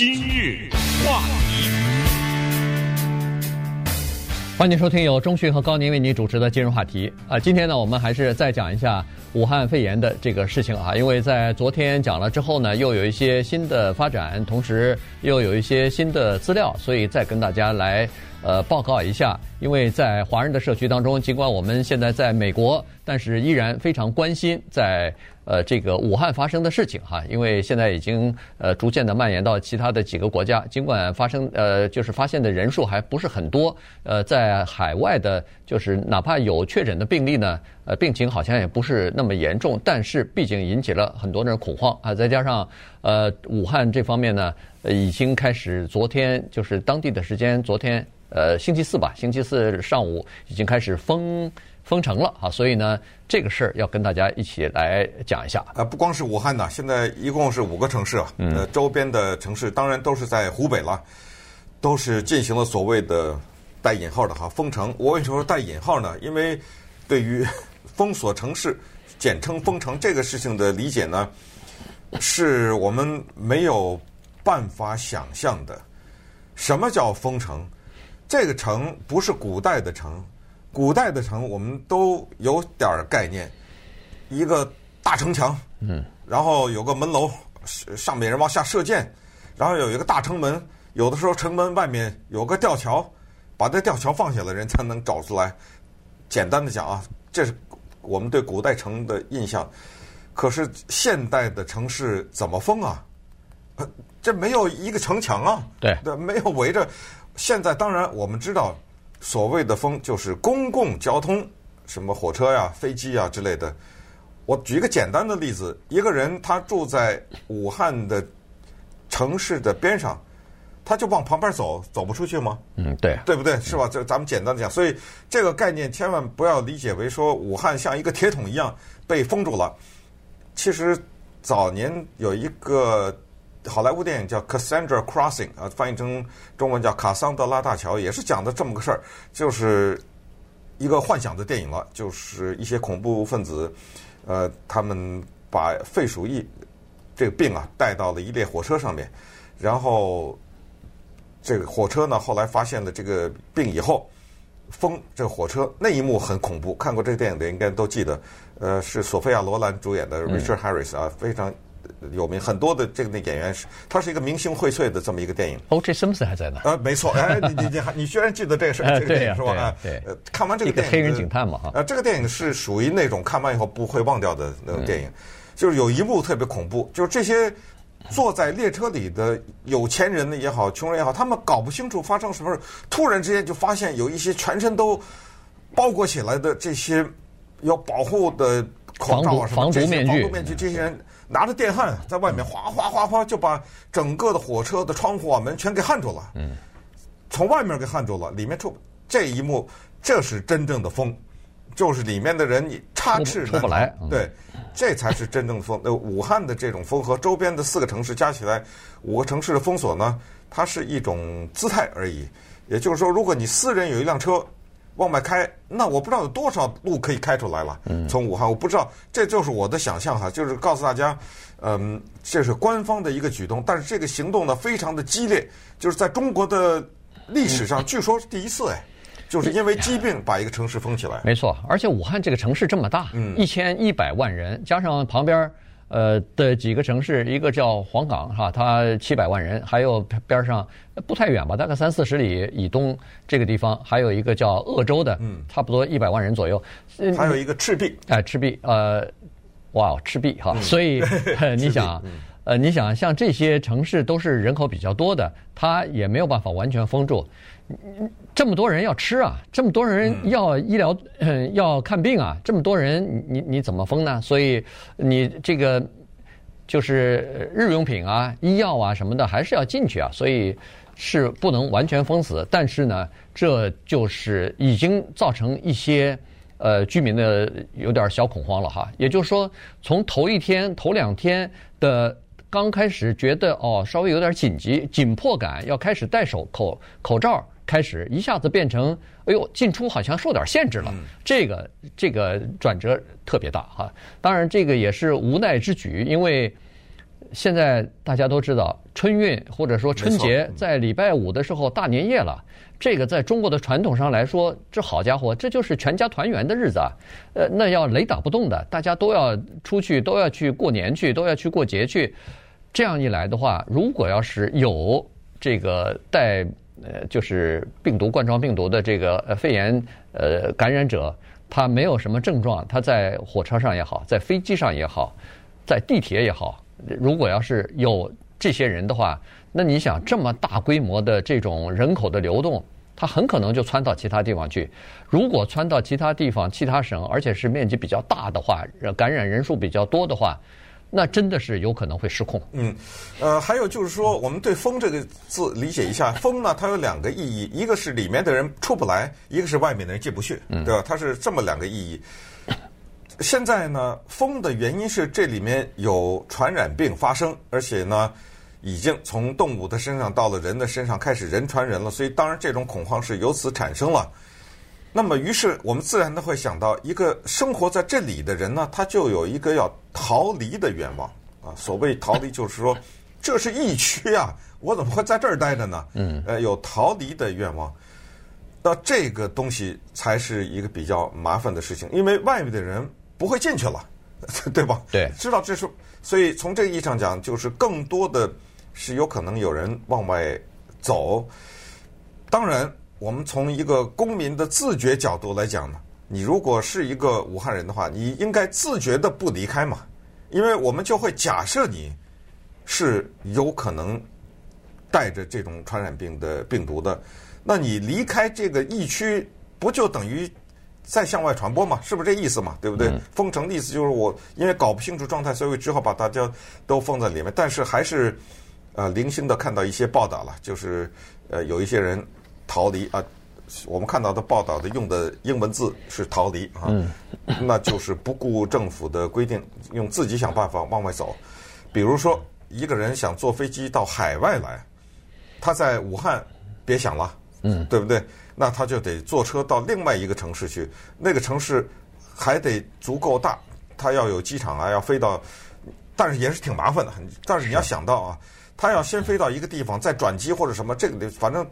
今日话题，欢迎收听由中讯和高宁为您主持的今日话题啊。今天呢，我们还是再讲一下武汉肺炎的这个事情啊，因为在昨天讲了之后呢，又有一些新的发展，同时又有一些新的资料，所以再跟大家来呃报告一下。因为在华人的社区当中，尽管我们现在在美国，但是依然非常关心在。呃，这个武汉发生的事情哈，因为现在已经呃逐渐的蔓延到其他的几个国家，尽管发生呃就是发现的人数还不是很多，呃，在海外的，就是哪怕有确诊的病例呢，呃，病情好像也不是那么严重，但是毕竟引起了很多人恐慌啊，再加上呃武汉这方面呢，呃，已经开始昨天就是当地的时间，昨天呃星期四吧，星期四上午已经开始封。封城了啊，所以呢，这个事儿要跟大家一起来讲一下。呃，不光是武汉呢，现在一共是五个城市啊，呃，周边的城市当然都是在湖北了，都是进行了所谓的带引号的哈封城。我为什么说带引号呢？因为对于 封锁城市，简称封城这个事情的理解呢，是我们没有办法想象的。什么叫封城？这个城不是古代的城。古代的城，我们都有点儿概念，一个大城墙，嗯，然后有个门楼，上面人往下射箭，然后有一个大城门，有的时候城门外面有个吊桥，把这吊桥放下来，人才能找出来。简单的讲啊，这是我们对古代城的印象。可是现代的城市怎么封啊？这没有一个城墙啊，对，对，没有围着。现在当然我们知道。所谓的封就是公共交通，什么火车呀、飞机呀之类的。我举一个简单的例子：一个人他住在武汉的城市的边上，他就往旁边走，走不出去吗？嗯，对，对不对？是吧？这咱们简单的讲，所以这个概念千万不要理解为说武汉像一个铁桶一样被封住了。其实早年有一个。好莱坞电影叫《Cassandra Crossing》啊，翻译成中文叫《卡桑德拉大桥》，也是讲的这么个事儿，就是一个幻想的电影了，就是一些恐怖分子，呃，他们把肺鼠疫这个病啊带到了一列火车上面，然后这个火车呢后来发现了这个病以后，封这个火车那一幕很恐怖，看过这个电影的应该都记得，呃，是索菲亚罗兰主演的 Richard Harris 啊，非常。有名很多的这个那演员是，他是一个明星荟萃的这么一个电影。哦，这 Simpson 还在呢。啊，没错，哎，你你你还你居然记得这个事 这个电影是吧？啊，对。呃，看完这个电影，黑人警探嘛哈。呃，这个电影是属于那种看完以后不会忘掉的那种电影，嗯、就是有一幕特别恐怖，就是这些坐在列车里的有钱人的也好，穷人也好，他们搞不清楚发生什么事，突然之间就发现有一些全身都包裹起来的这些要保护的口罩啊什么防毒面具，防毒面具这些人。拿着电焊在外面哗哗哗哗就把整个的火车的窗户啊门全给焊住了。嗯，从外面给焊住了，里面出这一幕，这是真正的风，就是里面的人你插翅。出不来。对，这才是真正的风。呃，武汉的这种风和周边的四个城市加起来五个城市的封锁呢，它是一种姿态而已。也就是说，如果你私人有一辆车。往外开，那我不知道有多少路可以开出来了。从武汉，我不知道，这就是我的想象哈，就是告诉大家，嗯，这是官方的一个举动，但是这个行动呢非常的激烈，就是在中国的历史上，据说是第一次哎，就是因为疾病把一个城市封起来。没错，而且武汉这个城市这么大，一千一百万人，加上旁边。呃的几个城市，一个叫黄冈哈，它七百万人，还有边上不太远吧，大概三四十里以东这个地方，还有一个叫鄂州的，嗯，差不多一百万人左右。还有一个赤壁，哎，赤壁，呃，哇，赤壁哈，所以 你想，呃，你想像这些城市都是人口比较多的，它也没有办法完全封住。这么多人要吃啊，这么多人要医疗，嗯，要看病啊，这么多人，你你怎么封呢？所以你这个就是日用品啊、医药啊什么的，还是要进去啊。所以是不能完全封死，但是呢，这就是已经造成一些呃居民的有点小恐慌了哈。也就是说，从头一天、头两天的刚开始觉得哦，稍微有点紧急、紧迫感，要开始戴手口口罩。开始一下子变成，哎呦，进出好像受点限制了，这个这个转折特别大哈。当然，这个也是无奈之举，因为现在大家都知道，春运或者说春节在礼拜五的时候大年夜了，这个在中国的传统上来说，这好家伙，这就是全家团圆的日子啊！呃，那要雷打不动的，大家都要出去，都要去过年去，都要去过节去。这样一来的话，如果要是有这个带呃就是病毒冠状病毒的这个呃肺炎呃感染者，他没有什么症状，他在火车上也好，在飞机上也好，在地铁也好。如果要是有这些人的话，那你想这么大规模的这种人口的流动，它很可能就窜到其他地方去。如果窜到其他地方、其他省，而且是面积比较大的话，感染人数比较多的话，那真的是有可能会失控。嗯，呃，还有就是说，我们对“风”这个字理解一下，“ 风”呢，它有两个意义，一个是里面的人出不来，一个是外面的人进不去，对吧？它是这么两个意义。现在呢，风的原因是这里面有传染病发生，而且呢，已经从动物的身上到了人的身上，开始人传人了。所以，当然这种恐慌是由此产生了。那么，于是我们自然的会想到，一个生活在这里的人呢，他就有一个要逃离的愿望啊。所谓逃离，就是说 这是疫区啊，我怎么会在这儿待着呢？嗯，呃，有逃离的愿望。那这个东西才是一个比较麻烦的事情，因为外面的人。不会进去了，对吧？对，知道这是，所以从这个意义上讲，就是更多的是有可能有人往外走。当然，我们从一个公民的自觉角度来讲呢，你如果是一个武汉人的话，你应该自觉的不离开嘛，因为我们就会假设你是有可能带着这种传染病的病毒的，那你离开这个疫区，不就等于？再向外传播嘛，是不是这意思嘛？对不对？嗯、封城的意思就是我因为搞不清楚状态，所以只好把大家都封在里面。但是还是呃零星的看到一些报道了，就是呃有一些人逃离啊。我们看到的报道的用的英文字是逃离啊，嗯、那就是不顾政府的规定，用自己想办法往外走。比如说一个人想坐飞机到海外来，他在武汉别想了，嗯，对不对？那他就得坐车到另外一个城市去，那个城市还得足够大，他要有机场啊，要飞到，但是也是挺麻烦的。但是你要想到啊，他要先飞到一个地方，再转机或者什么，这个反正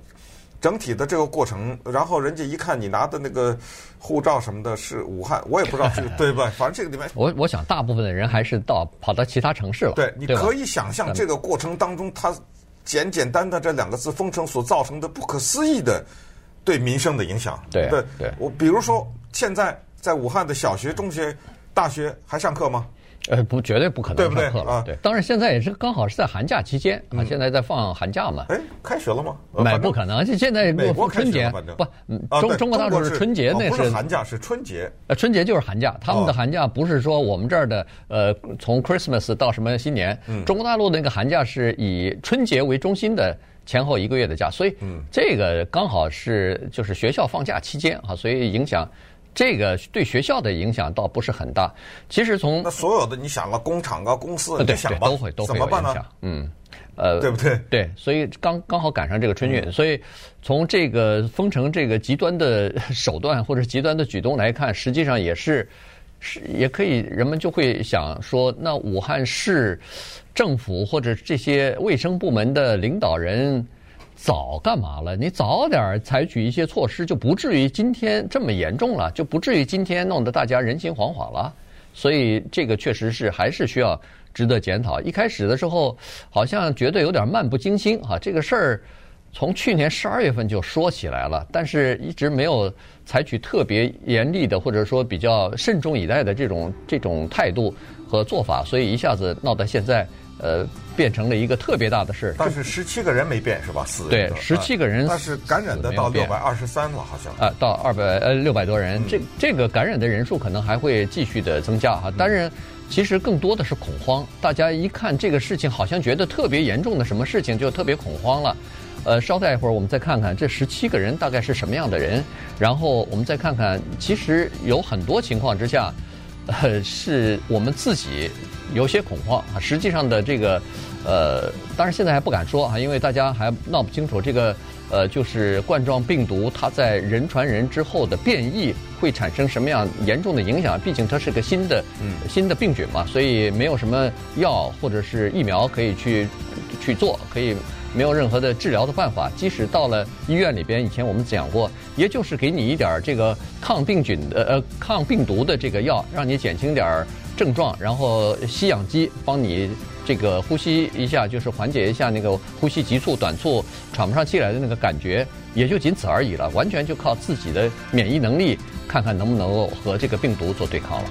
整体的这个过程，然后人家一看你拿的那个护照什么的是武汉，我也不知道是 对不对，反正这个里面，我我想大部分的人还是到跑到其他城市了。对，你可以想象这个过程当中，它简简单单这两个字“封城”所造成的不可思议的。对民生的影响，对对，对我比如说，现在在武汉的小学、中学、大学还上课吗？呃，不，绝对不可能上课了。对对啊？对，当然现在也是刚好是在寒假期间啊，现在在放寒假嘛。哎，开学了吗？没，不可能，现在美国春节不，中中国大陆是春节，那是寒假，是春节。呃，春节就是寒假，他们的寒假不是说我们这儿的呃，从 Christmas 到什么新年，中国大陆的那个寒假是以春节为中心的。前后一个月的假，所以这个刚好是就是学校放假期间啊，所以影响这个对学校的影响倒不是很大。其实从那所有的你想了，工厂啊、公司，对对都会都会有影响。嗯，呃，对不对？对，所以刚刚好赶上这个春运，所以从这个封城这个极端的手段或者极端的举动来看，实际上也是是也可以，人们就会想说，那武汉市。政府或者这些卫生部门的领导人早干嘛了？你早点采取一些措施，就不至于今天这么严重了，就不至于今天弄得大家人心惶惶了。所以这个确实是还是需要值得检讨。一开始的时候好像觉得有点漫不经心啊，这个事儿从去年十二月份就说起来了，但是一直没有采取特别严厉的或者说比较慎重以待的这种这种态度和做法，所以一下子闹到现在。呃，变成了一个特别大的事。但是十七个人没变是吧？死对，十七个人。但是感染的到六百二十三了，好像。啊，到二百呃六百多人，这这个感染的人数可能还会继续的增加哈。当然，其实更多的是恐慌。大家一看这个事情，好像觉得特别严重的什么事情，就特别恐慌了。呃，稍待一会儿，我们再看看这十七个人大概是什么样的人。然后我们再看看，其实有很多情况之下，呃，是我们自己。有些恐慌啊，实际上的这个，呃，当然现在还不敢说啊，因为大家还闹不清楚这个呃，就是冠状病毒它在人传人之后的变异会产生什么样严重的影响？毕竟它是个新的、嗯、新的病菌嘛，所以没有什么药或者是疫苗可以去去做，可以没有任何的治疗的办法。即使到了医院里边，以前我们讲过，也就是给你一点这个抗病菌的呃抗病毒的这个药，让你减轻点症状，然后吸氧机帮你。这个呼吸一下，就是缓解一下那个呼吸急促、短促、喘不上气来的那个感觉，也就仅此而已了。完全就靠自己的免疫能力，看看能不能够和这个病毒做对抗了。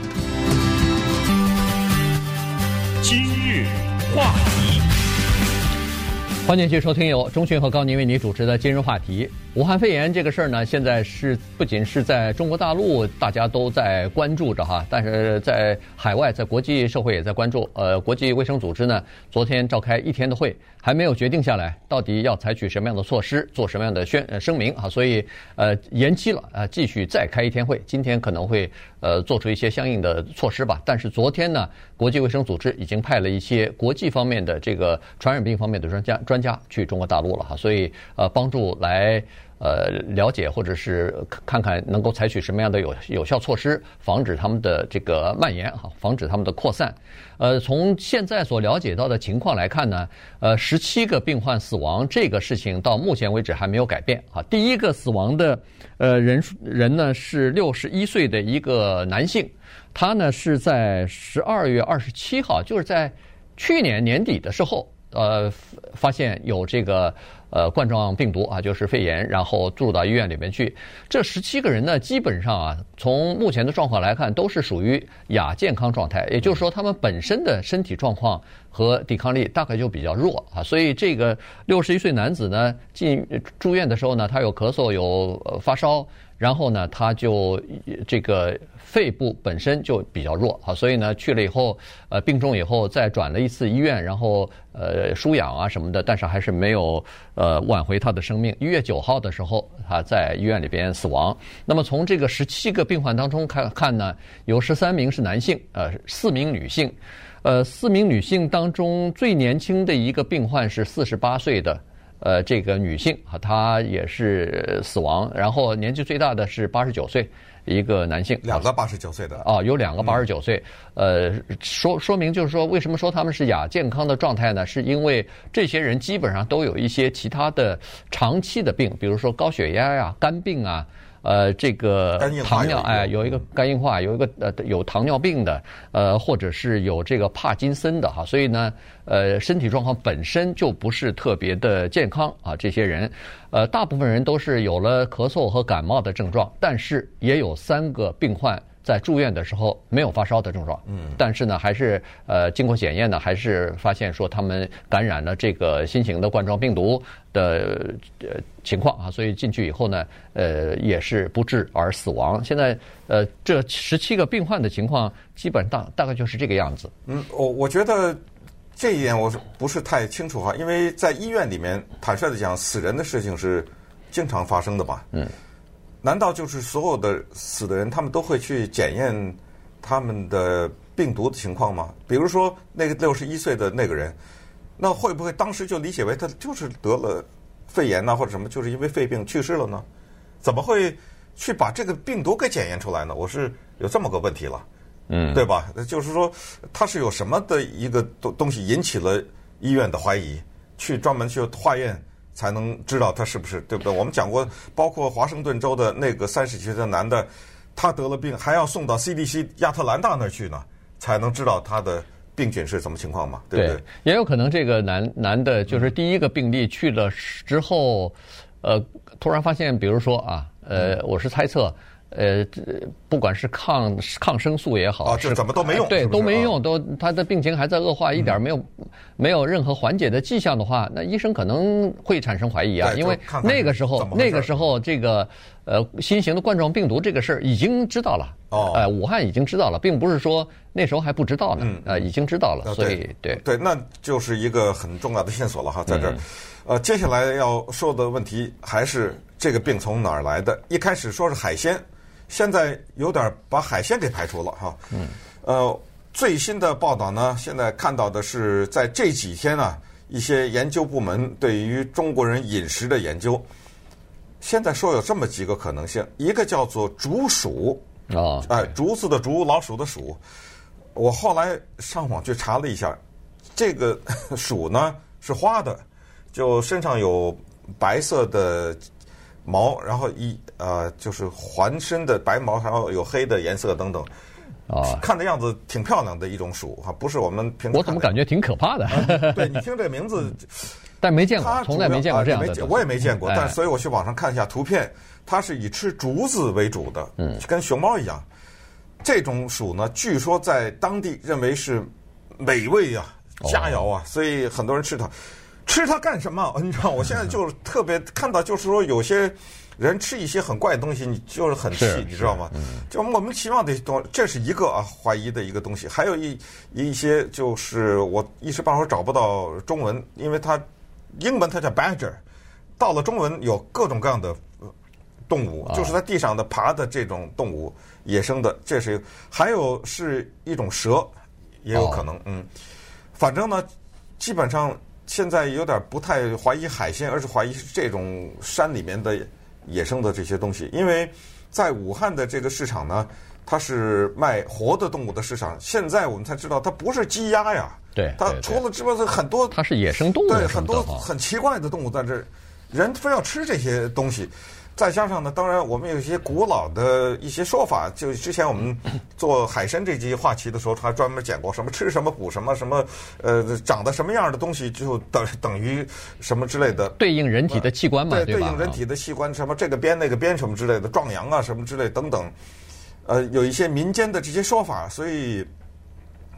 今日话题，欢迎继续收听由中讯和高宁为你主持的今日话题。武汉肺炎这个事儿呢，现在是不仅是在中国大陆大家都在关注着哈，但是在海外，在国际社会也在关注。呃，国际卫生组织呢，昨天召开一天的会，还没有决定下来到底要采取什么样的措施，做什么样的宣声明啊，所以呃延期了啊，继续再开一天会。今天可能会呃做出一些相应的措施吧。但是昨天呢，国际卫生组织已经派了一些国际方面的这个传染病方面的专家专家去中国大陆了哈，所以呃帮助来。呃，了解或者是看看能够采取什么样的有有效措施，防止他们的这个蔓延哈，防止他们的扩散。呃，从现在所了解到的情况来看呢，呃，十七个病患死亡这个事情到目前为止还没有改变啊。第一个死亡的呃人数人呢是六十一岁的一个男性，他呢是在十二月二十七号，就是在去年年底的时候，呃，发现有这个。呃，冠状病毒啊，就是肺炎，然后住到医院里面去。这十七个人呢，基本上啊，从目前的状况来看，都是属于亚健康状态，也就是说，他们本身的身体状况和抵抗力大概就比较弱啊。所以，这个六十一岁男子呢，进住院的时候呢，他有咳嗽，有发烧。然后呢，他就这个肺部本身就比较弱啊，所以呢去了以后，呃病重以后再转了一次医院，然后呃输氧啊什么的，但是还是没有呃挽回他的生命。一月九号的时候，他在医院里边死亡。那么从这个十七个病患当中看看呢，有十三名是男性，呃四名女性，呃四名女性当中最年轻的一个病患是四十八岁的。呃，这个女性啊，她也是死亡，然后年纪最大的是八十九岁，一个男性。两个八十九岁的。哦，有两个八十九岁。呃，说说明就是说，为什么说他们是亚健康的状态呢？是因为这些人基本上都有一些其他的长期的病，比如说高血压呀、肝病啊。呃，这个糖尿哎，有一个肝硬化，有一个呃有糖尿病的，呃，或者是有这个帕金森的哈，所以呢，呃，身体状况本身就不是特别的健康啊。这些人，呃，大部分人都是有了咳嗽和感冒的症状，但是也有三个病患。在住院的时候没有发烧的症状，嗯，但是呢，还是呃经过检验呢，还是发现说他们感染了这个新型的冠状病毒的呃情况啊，所以进去以后呢，呃也是不治而死亡。现在呃这十七个病患的情况基本大大概就是这个样子。嗯，我我觉得这一点我是不是太清楚哈，因为在医院里面，坦率的讲，死人的事情是经常发生的吧？嗯。难道就是所有的死的人，他们都会去检验他们的病毒的情况吗？比如说那个六十一岁的那个人，那会不会当时就理解为他就是得了肺炎呐，或者什么，就是因为肺病去世了呢？怎么会去把这个病毒给检验出来呢？我是有这么个问题了，嗯，对吧？就是说他是有什么的一个东东西引起了医院的怀疑，去专门去化验。才能知道他是不是对不对？我们讲过，包括华盛顿州的那个三十几岁的男的，他得了病，还要送到 CDC 亚特兰大那儿去呢，才能知道他的病菌是什么情况嘛？对不对？对，也有可能这个男男的，就是第一个病例去了之后，呃，突然发现，比如说啊，呃，我是猜测。呃，不管是抗抗生素也好，啊，这怎么都没用，对，是是？都没用，都他的病情还在恶化，一点没有没有任何缓解的迹象的话，那医生可能会产生怀疑啊，因为那个时候那个时候这个呃新型的冠状病毒这个事儿已经知道了，哦，呃，武汉已经知道了，并不是说那时候还不知道呢，呃，已经知道了，所以对对，那就是一个很重要的线索了哈，在这儿，呃，接下来要说的问题还是这个病从哪儿来的？一开始说是海鲜。现在有点把海鲜给排除了哈，嗯，呃，最新的报道呢，现在看到的是在这几天啊，一些研究部门对于中国人饮食的研究，现在说有这么几个可能性，一个叫做竹鼠，啊，哎，竹子的竹，老鼠的鼠。我后来上网去查了一下，这个 鼠呢是花的，就身上有白色的毛，然后一呃就是环身的白毛，然后有黑的颜色等等。啊，看的样子挺漂亮的一种鼠哈，不是我们平常。我怎么感觉挺可怕的？啊、对，你听这个名字，但没见过，从来没见过这样的、啊。我也没见过，但所以我去网上看一下图片，它是以吃竹子为主的，嗯，跟熊猫一样。这种鼠呢，据说在当地认为是美味啊、佳肴啊，所以很多人吃它。吃它干什么？你知道，我现在就是特别看到，就是说有些。人吃一些很怪的东西，你就是很气，你知道吗？就莫名其妙的东，这是一个啊怀疑的一个东西。还有一一些就是我一时半会儿找不到中文，因为它英文它叫 badger，到了中文有各种各样的动物，就是在地上的爬的这种动物，野生的，这是还有是一种蛇，也有可能，嗯，反正呢，基本上现在有点不太怀疑海鲜，而是怀疑是这种山里面的。野生的这些东西，因为在武汉的这个市场呢，它是卖活的动物的市场。现在我们才知道，它不是鸡鸭呀，对，它除了之外，很多它是野生动物，对，很多很奇怪的动物在这儿，人非要吃这些东西。再加上呢，当然我们有一些古老的一些说法，就之前我们 做海参这集话题的时候，他专门讲过什么吃什么补什么什么，呃，长得什么样的东西就等等于什么之类的，对应人体的器官嘛，对，对应人体的器官，什么这个边那个边什么之类的，壮阳啊什么之类等等，呃，有一些民间的这些说法，所以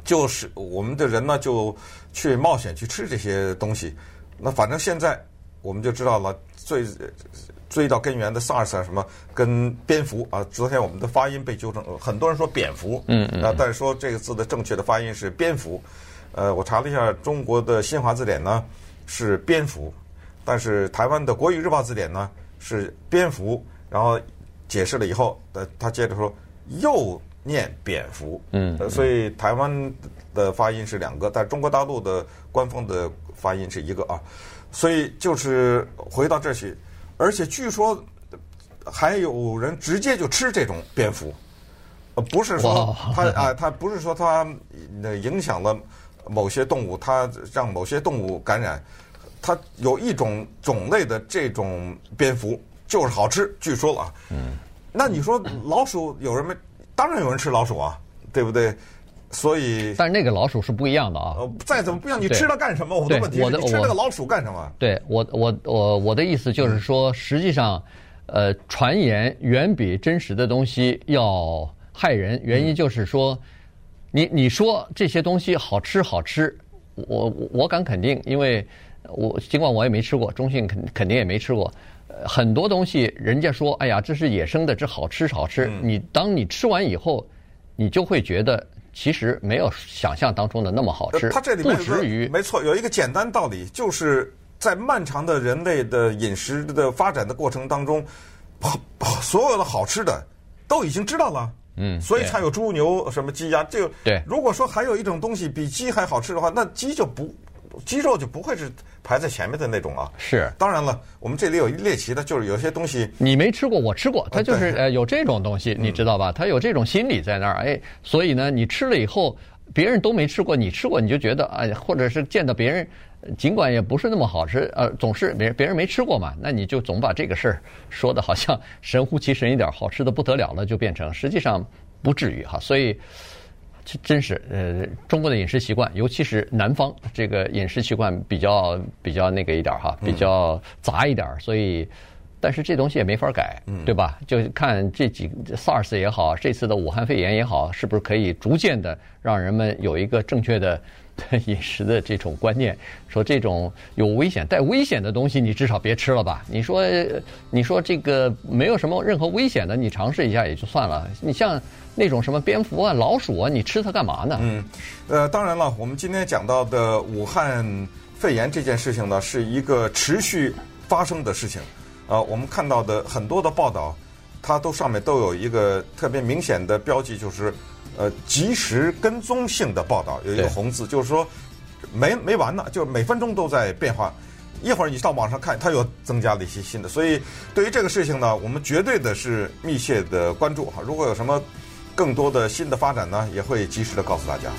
就是我们的人呢就去冒险去吃这些东西，那反正现在我们就知道了最。追到根源的 SARS 啊，什么跟蝙蝠啊？昨天我们的发音被纠正，很多人说蝙蝠，嗯嗯，啊，但是说这个字的正确的发音是蝙蝠。呃，我查了一下中国的新华字典呢是蝙蝠，但是台湾的国语日报字典呢是蝙蝠，然后解释了以后，呃，他接着说又念蝙蝠，嗯，呃，所以台湾的发音是两个，但中国大陆的官方的发音是一个啊，所以就是回到这去。而且据说还有人直接就吃这种蝙蝠，呃，不是说它啊，它不是说它影响了某些动物，它让某些动物感染，它有一种种类的这种蝙蝠就是好吃，据说了啊。嗯。那你说老鼠有人没？当然有人吃老鼠啊，对不对？所以，但是那个老鼠是不一样的啊。呃，再怎么不一样，你吃它干什么？我的问题是，你吃那个老鼠干什么？对我，我，我，我的意思就是说，实际上，呃，传言远比真实的东西要害人。原因就是说，你你说这些东西好吃好吃，我我敢肯定，因为我尽管我也没吃过，中信肯肯定也没吃过。很多东西人家说，哎呀，这是野生的，这好吃好吃。你当你吃完以后，你就会觉得。其实没有想象当中的那么好吃，它这里面不至于没错，有一个简单道理，就是在漫长的人类的饮食的发展的过程当中，所有的好吃的都已经知道了，嗯，所以才有猪牛什么鸡鸭，就对。如果说还有一种东西比鸡还好吃的话，那鸡就不。鸡肉就不会是排在前面的那种啊。是，当然了，我们这里有一猎奇的，就是有些东西你没吃过，我吃过，它就是呃有这种东西，你知道吧？它有这种心理在那儿，哎，所以呢，你吃了以后，别人都没吃过，你吃过，你就觉得哎，或者是见到别人，尽管也不是那么好吃，呃，总是别别人没吃过嘛，那你就总把这个事儿说的好像神乎其神一点，好吃的不得了了，就变成实际上不至于哈，所以。真是，呃，中国的饮食习惯，尤其是南方，这个饮食习惯比较比较那个一点哈，比较杂一点，所以，但是这东西也没法改，对吧？就看这几 SARS 也好，这次的武汉肺炎也好，是不是可以逐渐的让人们有一个正确的。饮食的这种观念，说这种有危险、带危险的东西，你至少别吃了吧。你说，你说这个没有什么任何危险的，你尝试一下也就算了。你像那种什么蝙蝠啊、老鼠啊，你吃它干嘛呢？嗯，呃，当然了，我们今天讲到的武汉肺炎这件事情呢，是一个持续发生的事情。呃，我们看到的很多的报道，它都上面都有一个特别明显的标记，就是。呃，及时跟踪性的报道有一个红字，就是说没没完呢，就每分钟都在变化。一会儿你到网上看，它又增加了一些新的。所以对于这个事情呢，我们绝对的是密切的关注哈。如果有什么更多的新的发展呢，也会及时的告诉大家。